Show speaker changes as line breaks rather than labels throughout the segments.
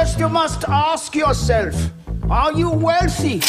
First, you must ask yourself Are you wealthy?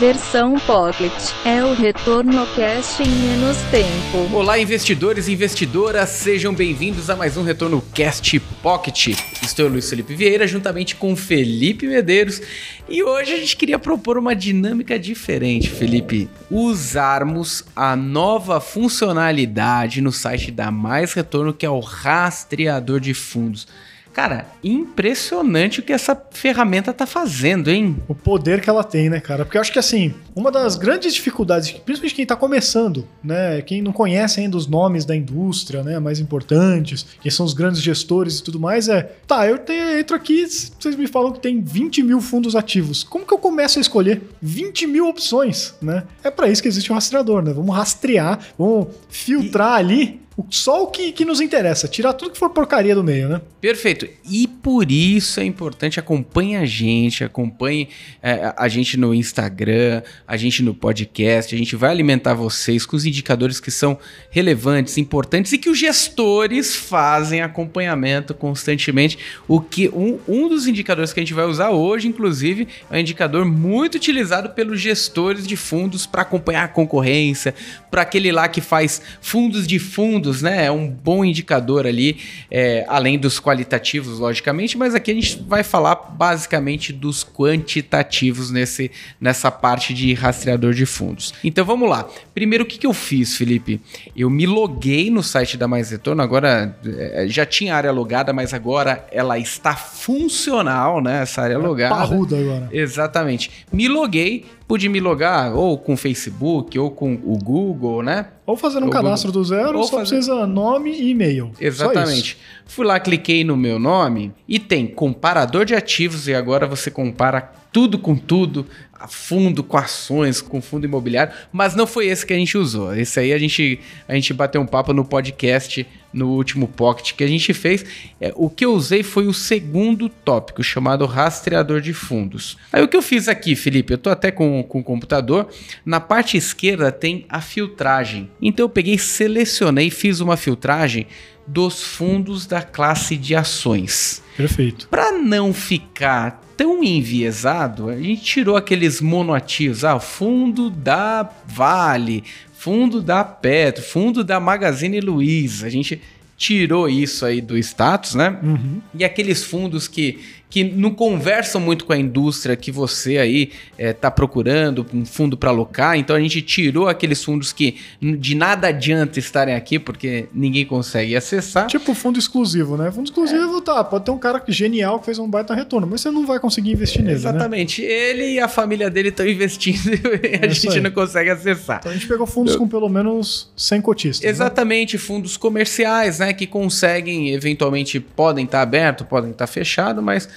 Versão Pocket é o retorno cast em menos tempo.
Olá, investidores e investidoras, sejam bem-vindos a mais um Retorno Cast Pocket. Estou Luiz Felipe Vieira, juntamente com Felipe Medeiros, e hoje a gente queria propor uma dinâmica diferente, Felipe. Usarmos a nova funcionalidade no site da Mais Retorno, que é o rastreador de fundos. Cara, impressionante o que essa ferramenta tá fazendo, hein?
O poder que ela tem, né, cara? Porque eu acho que, assim, uma das grandes dificuldades, principalmente quem tá começando, né, quem não conhece ainda os nomes da indústria, né, mais importantes, quem são os grandes gestores e tudo mais, é, tá, eu tenho, entro aqui, vocês me falam que tem 20 mil fundos ativos. Como que eu começo a escolher 20 mil opções, né? É para isso que existe o um rastreador, né? Vamos rastrear, vamos filtrar e... ali só o que, que nos interessa, tirar tudo que for porcaria do meio, né?
Perfeito. E por isso é importante, acompanhe a gente, acompanhe é, a gente no Instagram, a gente no podcast, a gente vai alimentar vocês com os indicadores que são relevantes, importantes e que os gestores fazem acompanhamento constantemente. O que um, um dos indicadores que a gente vai usar hoje, inclusive, é um indicador muito utilizado pelos gestores de fundos para acompanhar a concorrência, para aquele lá que faz fundos de fundos fundos, né? É um bom indicador ali, é, além dos qualitativos, logicamente, mas aqui a gente vai falar basicamente dos quantitativos nesse, nessa parte de rastreador de fundos. Então vamos lá. Primeiro, o que, que eu fiz, Felipe? Eu me loguei no site da Mais Retorno, agora é, já tinha área logada, mas agora ela está funcional, né? Essa área é logada.
Parruda agora.
Exatamente. Me loguei, pude me logar ou com o Facebook ou com o Google, né?
Ou fazer um cadastro Google. do zero, ou só fazer... precisa nome e e-mail.
Exatamente. Fui lá, cliquei no meu nome e tem comparador de ativos e agora você compara tudo com tudo, fundo com ações, com fundo imobiliário, mas não foi esse que a gente usou. Esse aí a gente, a gente bateu um papo no podcast no último pocket que a gente fez. É, o que eu usei foi o segundo tópico, chamado rastreador de fundos. Aí o que eu fiz aqui, Felipe, eu tô até com, com o computador, na parte esquerda tem a filtragem. Então eu peguei, selecionei, fiz uma filtragem dos fundos da classe de ações.
Perfeito.
Para não ficar tão enviesado, a gente tirou aqueles monoativos, ah, fundo da Vale, fundo da Petro, fundo da Magazine Luiza. A gente tirou isso aí do status, né? Uhum. E aqueles fundos que que não conversam muito com a indústria que você aí está eh, é, procurando um fundo para alocar. Então a gente tirou aqueles fundos que de nada adianta estarem aqui porque ninguém consegue acessar.
Tipo fundo exclusivo, né? Fundo exclusivo, é. tá, pode ter um cara genial que fez um baita retorno, mas você não vai conseguir investir nele. Né?
Exatamente. Né? Ele e a família dele estão investindo e a é gente não consegue acessar.
Então a gente pegou fundos Eu... com pelo menos 100 cotistas.
Né? Exatamente, né? fundos comerciais, né? Que conseguem, eventualmente, podem estar tá abertos, podem estar tá fechados, mas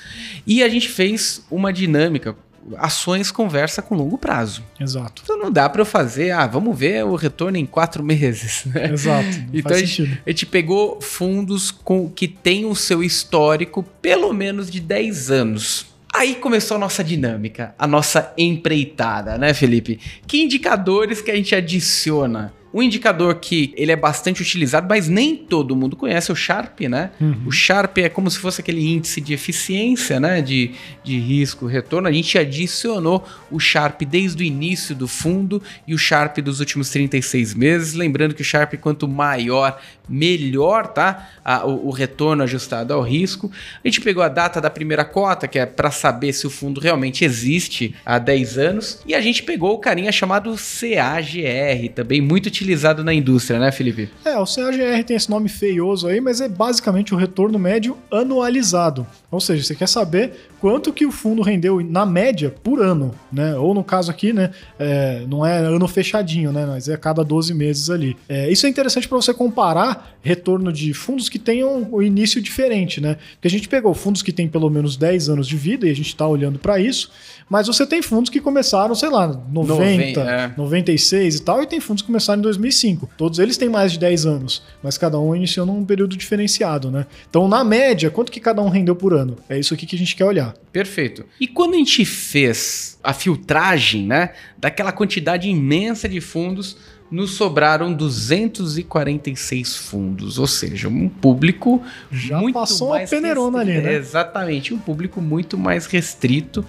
e a gente fez uma dinâmica ações conversa com longo prazo.
Exato.
Então não dá para eu fazer, ah, vamos ver o retorno em quatro meses.
Né? Exato.
então a gente, a gente, pegou fundos com que tem o seu histórico pelo menos de 10 anos. Aí começou a nossa dinâmica, a nossa empreitada, né, Felipe? Que indicadores que a gente adiciona um indicador que ele é bastante utilizado, mas nem todo mundo conhece, é o Sharp, né? Uhum. O Sharp é como se fosse aquele índice de eficiência, né? De, de risco, retorno. A gente adicionou o Sharp desde o início do fundo e o Sharp dos últimos 36 meses. Lembrando que o Sharp, quanto maior, melhor, tá? A, o, o, retorno ajustado ao risco. A gente pegou a data da primeira cota, que é para saber se o fundo realmente existe há 10 anos. E a gente pegou o carinha chamado CAGR, também muito utilizado na indústria, né, Felipe?
É, o CAGR tem esse nome feioso aí, mas é basicamente o retorno médio anualizado. Ou seja, você quer saber quanto que o fundo rendeu na média por ano, né? Ou no caso aqui, né? É, não é ano fechadinho, né? Mas é a cada 12 meses ali. É, isso é interessante para você comparar retorno de fundos que tenham o início diferente, né? Porque a gente pegou fundos que têm pelo menos 10 anos de vida e a gente está olhando para isso, mas você tem fundos que começaram, sei lá, 90, 90 é. 96 e tal, e tem fundos que começaram em 2005. Todos eles têm mais de 10 anos, mas cada um iniciou num período diferenciado, né? Então, na média, quanto que cada um rendeu por ano? É isso aqui que a gente quer olhar.
Perfeito. E quando a gente fez a filtragem, né, daquela quantidade imensa de fundos, nos sobraram 246 fundos, ou seja, um público
Já
muito
passou uma
mais
peneirona ali,
restrito.
né?
Exatamente, um público muito mais restrito.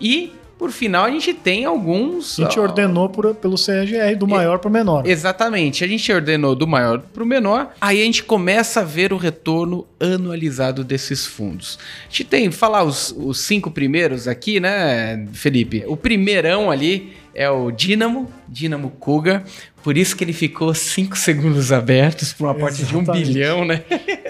E, por final, a gente tem alguns...
A gente
ó,
ordenou por- pelo CRGR, do maior para o menor.
Exatamente, a gente ordenou do maior para o menor, aí a gente começa a ver o retorno anualizado desses fundos. A gente tem, falar os, os cinco primeiros aqui, né, Felipe? O primeirão ali é o Dynamo, Dynamo Kuga, por isso que ele ficou cinco segundos abertos por uma parte de um bilhão, né?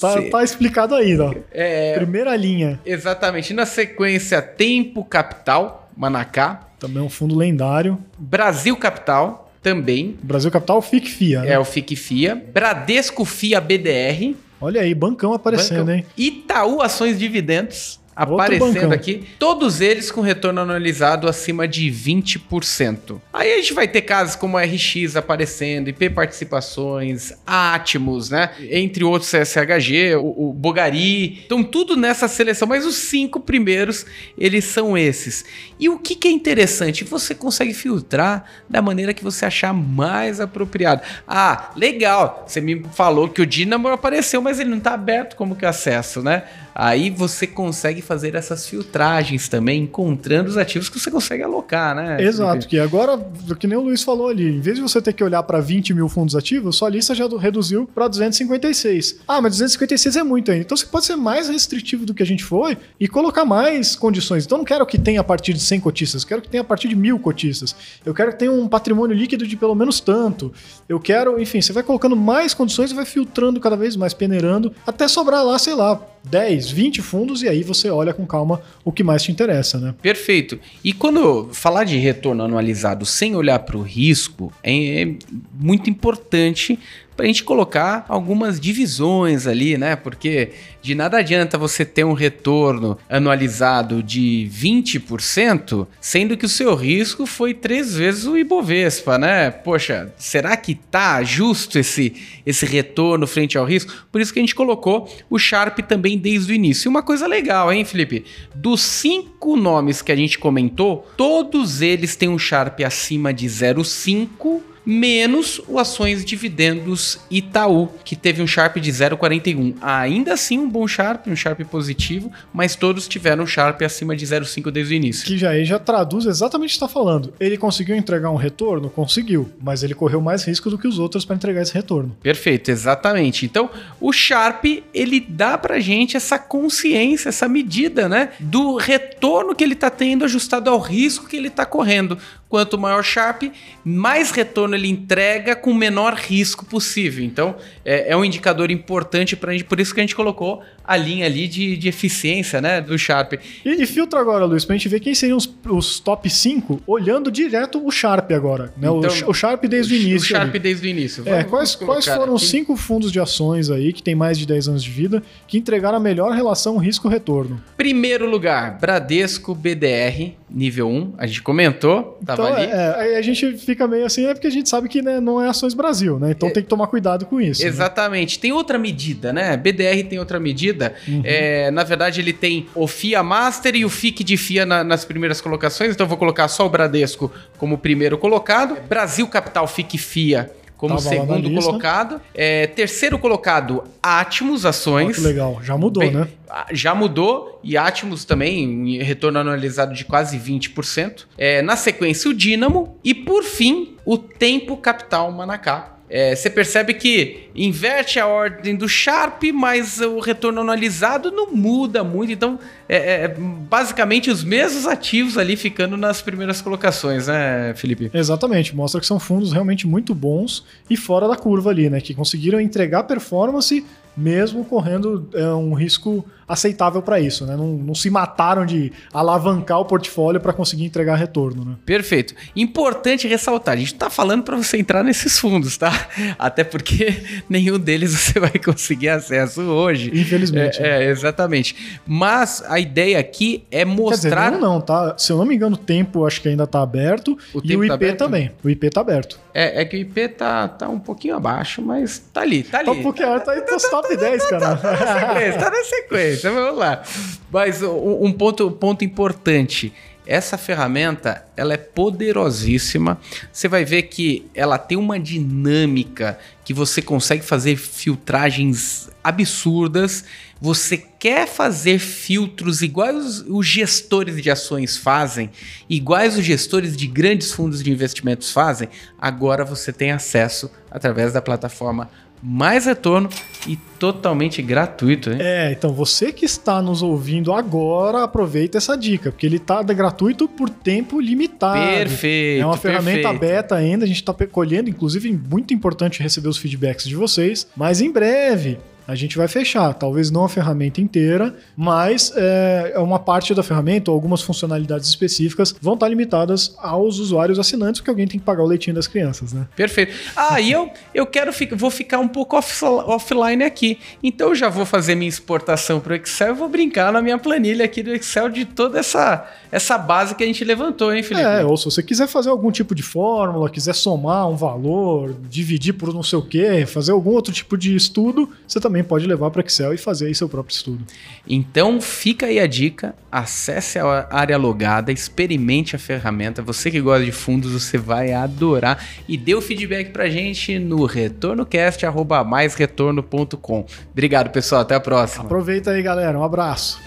Tá, tá explicado aí, ó.
É,
Primeira linha.
exatamente, na sequência Tempo Capital, Manacá,
Também é um fundo lendário.
Brasil Capital, também,
Brasil Capital, FIC FIA. né?
é o FIC FIA, Bradesco FIA BDR,
Olha aí, bancão aparecendo,
Bancão.
hein?
Itaú Ações Dividendos aparecendo aqui. Todos eles com retorno anualizado acima de 20%. Aí a gente vai ter casos como a RX aparecendo, IP Participações, Atmos, né? Entre outros CSHG, o, o Bogari. Então tudo nessa seleção, mas os cinco primeiros, eles são esses. E o que, que é interessante? Você consegue filtrar da maneira que você achar mais apropriado. Ah, legal. Você me falou que o Dynamo apareceu, mas ele não está aberto como que acesso, né? Aí você consegue fazer essas filtragens também, encontrando os ativos que você consegue alocar, né?
Exato, que agora, que nem o Luiz falou ali, em vez de você ter que olhar para 20 mil fundos ativos, sua lista já reduziu para 256. Ah, mas 256 é muito ainda. Então você pode ser mais restritivo do que a gente foi e colocar mais condições. Então não quero que tenha a partir de 100 cotistas, quero que tenha a partir de mil cotistas. Eu quero que tenha um patrimônio líquido de pelo menos tanto. Eu quero, enfim, você vai colocando mais condições e vai filtrando cada vez mais, peneirando, até sobrar lá, sei lá, 10, 20 fundos e aí você olha com calma o que mais te interessa, né?
Perfeito. E quando falar de retorno anualizado sem olhar para o risco, é, é muito importante para a gente colocar algumas divisões ali, né? Porque de nada adianta você ter um retorno anualizado de 20%, sendo que o seu risco foi três vezes o Ibovespa, né? Poxa, será que tá justo esse, esse retorno frente ao risco? Por isso que a gente colocou o Sharp também desde o início. E uma coisa legal, hein, Felipe? Dos cinco nomes que a gente comentou, todos eles têm um Sharp acima de 0,5 menos o ações dividendos Itaú, que teve um Sharp de 0,41. Ainda assim um bom Sharp, um Sharp positivo, mas todos tiveram um Sharp acima de 0,5 desde o início.
Que já aí já traduz exatamente o que está falando. Ele conseguiu entregar um retorno? Conseguiu, mas ele correu mais risco do que os outros para entregar esse retorno.
Perfeito, exatamente. Então, o Sharp, ele dá pra gente essa consciência, essa medida, né, do retorno que ele tá tendo ajustado ao risco que ele tá correndo. Quanto maior Sharp, mais retorno ele entrega com o menor risco possível. Então, é, é um indicador importante pra gente, por isso que a gente colocou a linha ali de, de eficiência, né, do Sharp.
E, e filtra agora, Luiz, pra gente ver quem seriam os, os top 5, olhando direto o Sharp agora. Né? O
Então,
Sh- o, Sharp desde o,
O
início.
Sharp
ali.
desde o início.
É,
Vamos-
quais,
vamos
quais
colocar
foram os cinco fundos de ações aí que tem mais de 10 anos de vida que entregaram a melhor relação risco-retorno?
Primeiro lugar, Bradesco BDR, nível 1. A gente comentou, tava
Então,
ali.
é, é, aí a gente fica meio assim, é porque a gente sabe que né, não é ações Brasil, né? Então tem que tomar cuidado com isso. né?
Exatamente. Tem outra medida, né? BDR tem outra medida.
Uhum.
É, na verdade, ele tem o FIA Master e o FIC de FIA na- nas primeiras colocações. Então, eu vou colocar só o Bradesco como primeiro colocado. Brasil Capital FIC FIA como
Tava
segundo colocado. É, terceiro colocado, Atmos Ações.
que legal, já mudou,
Bem,
né?
Já mudou, e Atmos também, retorno anualizado de quase 20%. É, na sequência, o Dynamo. E por fim, o Tempo Capital Manacá. É, Você percebe que inverte a ordem do Sharp, mas o retorno anualizado não muda muito. Então, é, é basicamente os mesmos ativos ali ficando nas primeiras colocações, né, Felipe?
Exatamente, mostra que são fundos realmente muito bons e fora da curva ali, né? Que conseguiram entregar performance mesmo correndo é, um risco aceitável para isso, né? Não, não se mataram de alavancar o portfólio para conseguir entregar retorno, né?
Perfeito. Importante ressaltar, a gente tá falando para você entrar nesses fundos, tá? Até porque nenhum deles você vai conseguir acesso hoje.
Infelizmente.
É, é, exatamente. Mas a ideia aqui é
Quer dizer,
mostrar.
não, não, tá? Se eu não me engano, o tempo acho que ainda tá aberto
O
e o
tá
IP
aberto?
também. O IP tá aberto.
É, é que o IP tá, tá um pouquinho abaixo, mas tá ali, tá ali.
Tá porque tá aí nos top 10, cara.
Tá na sequência, tá na sequência, vamos lá. Mas um, um ponto, ponto importante. Essa ferramenta, ela é poderosíssima. Você vai ver que ela tem uma dinâmica que você consegue fazer filtragens absurdas. Você quer fazer filtros iguais os, os gestores de ações fazem, iguais os gestores de grandes fundos de investimentos fazem, agora você tem acesso através da plataforma mais retorno e totalmente gratuito, hein?
É, então você que está nos ouvindo agora, aproveita essa dica, porque ele está gratuito por tempo limitado.
Perfeito.
É uma ferramenta
perfeito.
beta ainda, a gente está colhendo, inclusive muito importante receber os feedbacks de vocês, mas em breve a gente vai fechar. Talvez não a ferramenta inteira, mas é, uma parte da ferramenta ou algumas funcionalidades específicas vão estar limitadas aos usuários assinantes, porque alguém tem que pagar o leitinho das crianças, né?
Perfeito. Ah, e eu, eu quero vou ficar um pouco off- offline aqui. Então eu já vou fazer minha exportação para o Excel e vou brincar na minha planilha aqui do Excel de toda essa, essa base que a gente levantou, hein, Felipe?
É, ou se você quiser fazer algum tipo de fórmula, quiser somar um valor, dividir por não sei o quê, fazer algum outro tipo de estudo, você também pode levar para Excel e fazer aí seu próprio estudo.
Então fica aí a dica, acesse a área logada, experimente a ferramenta. Você que gosta de fundos, você vai adorar e dê o feedback pra gente no retornocast@maisretorno.com. Obrigado, pessoal, até a próxima.
Aproveita aí, galera. Um abraço.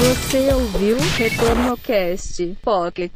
Você ouviu Retorno Cast Pocket.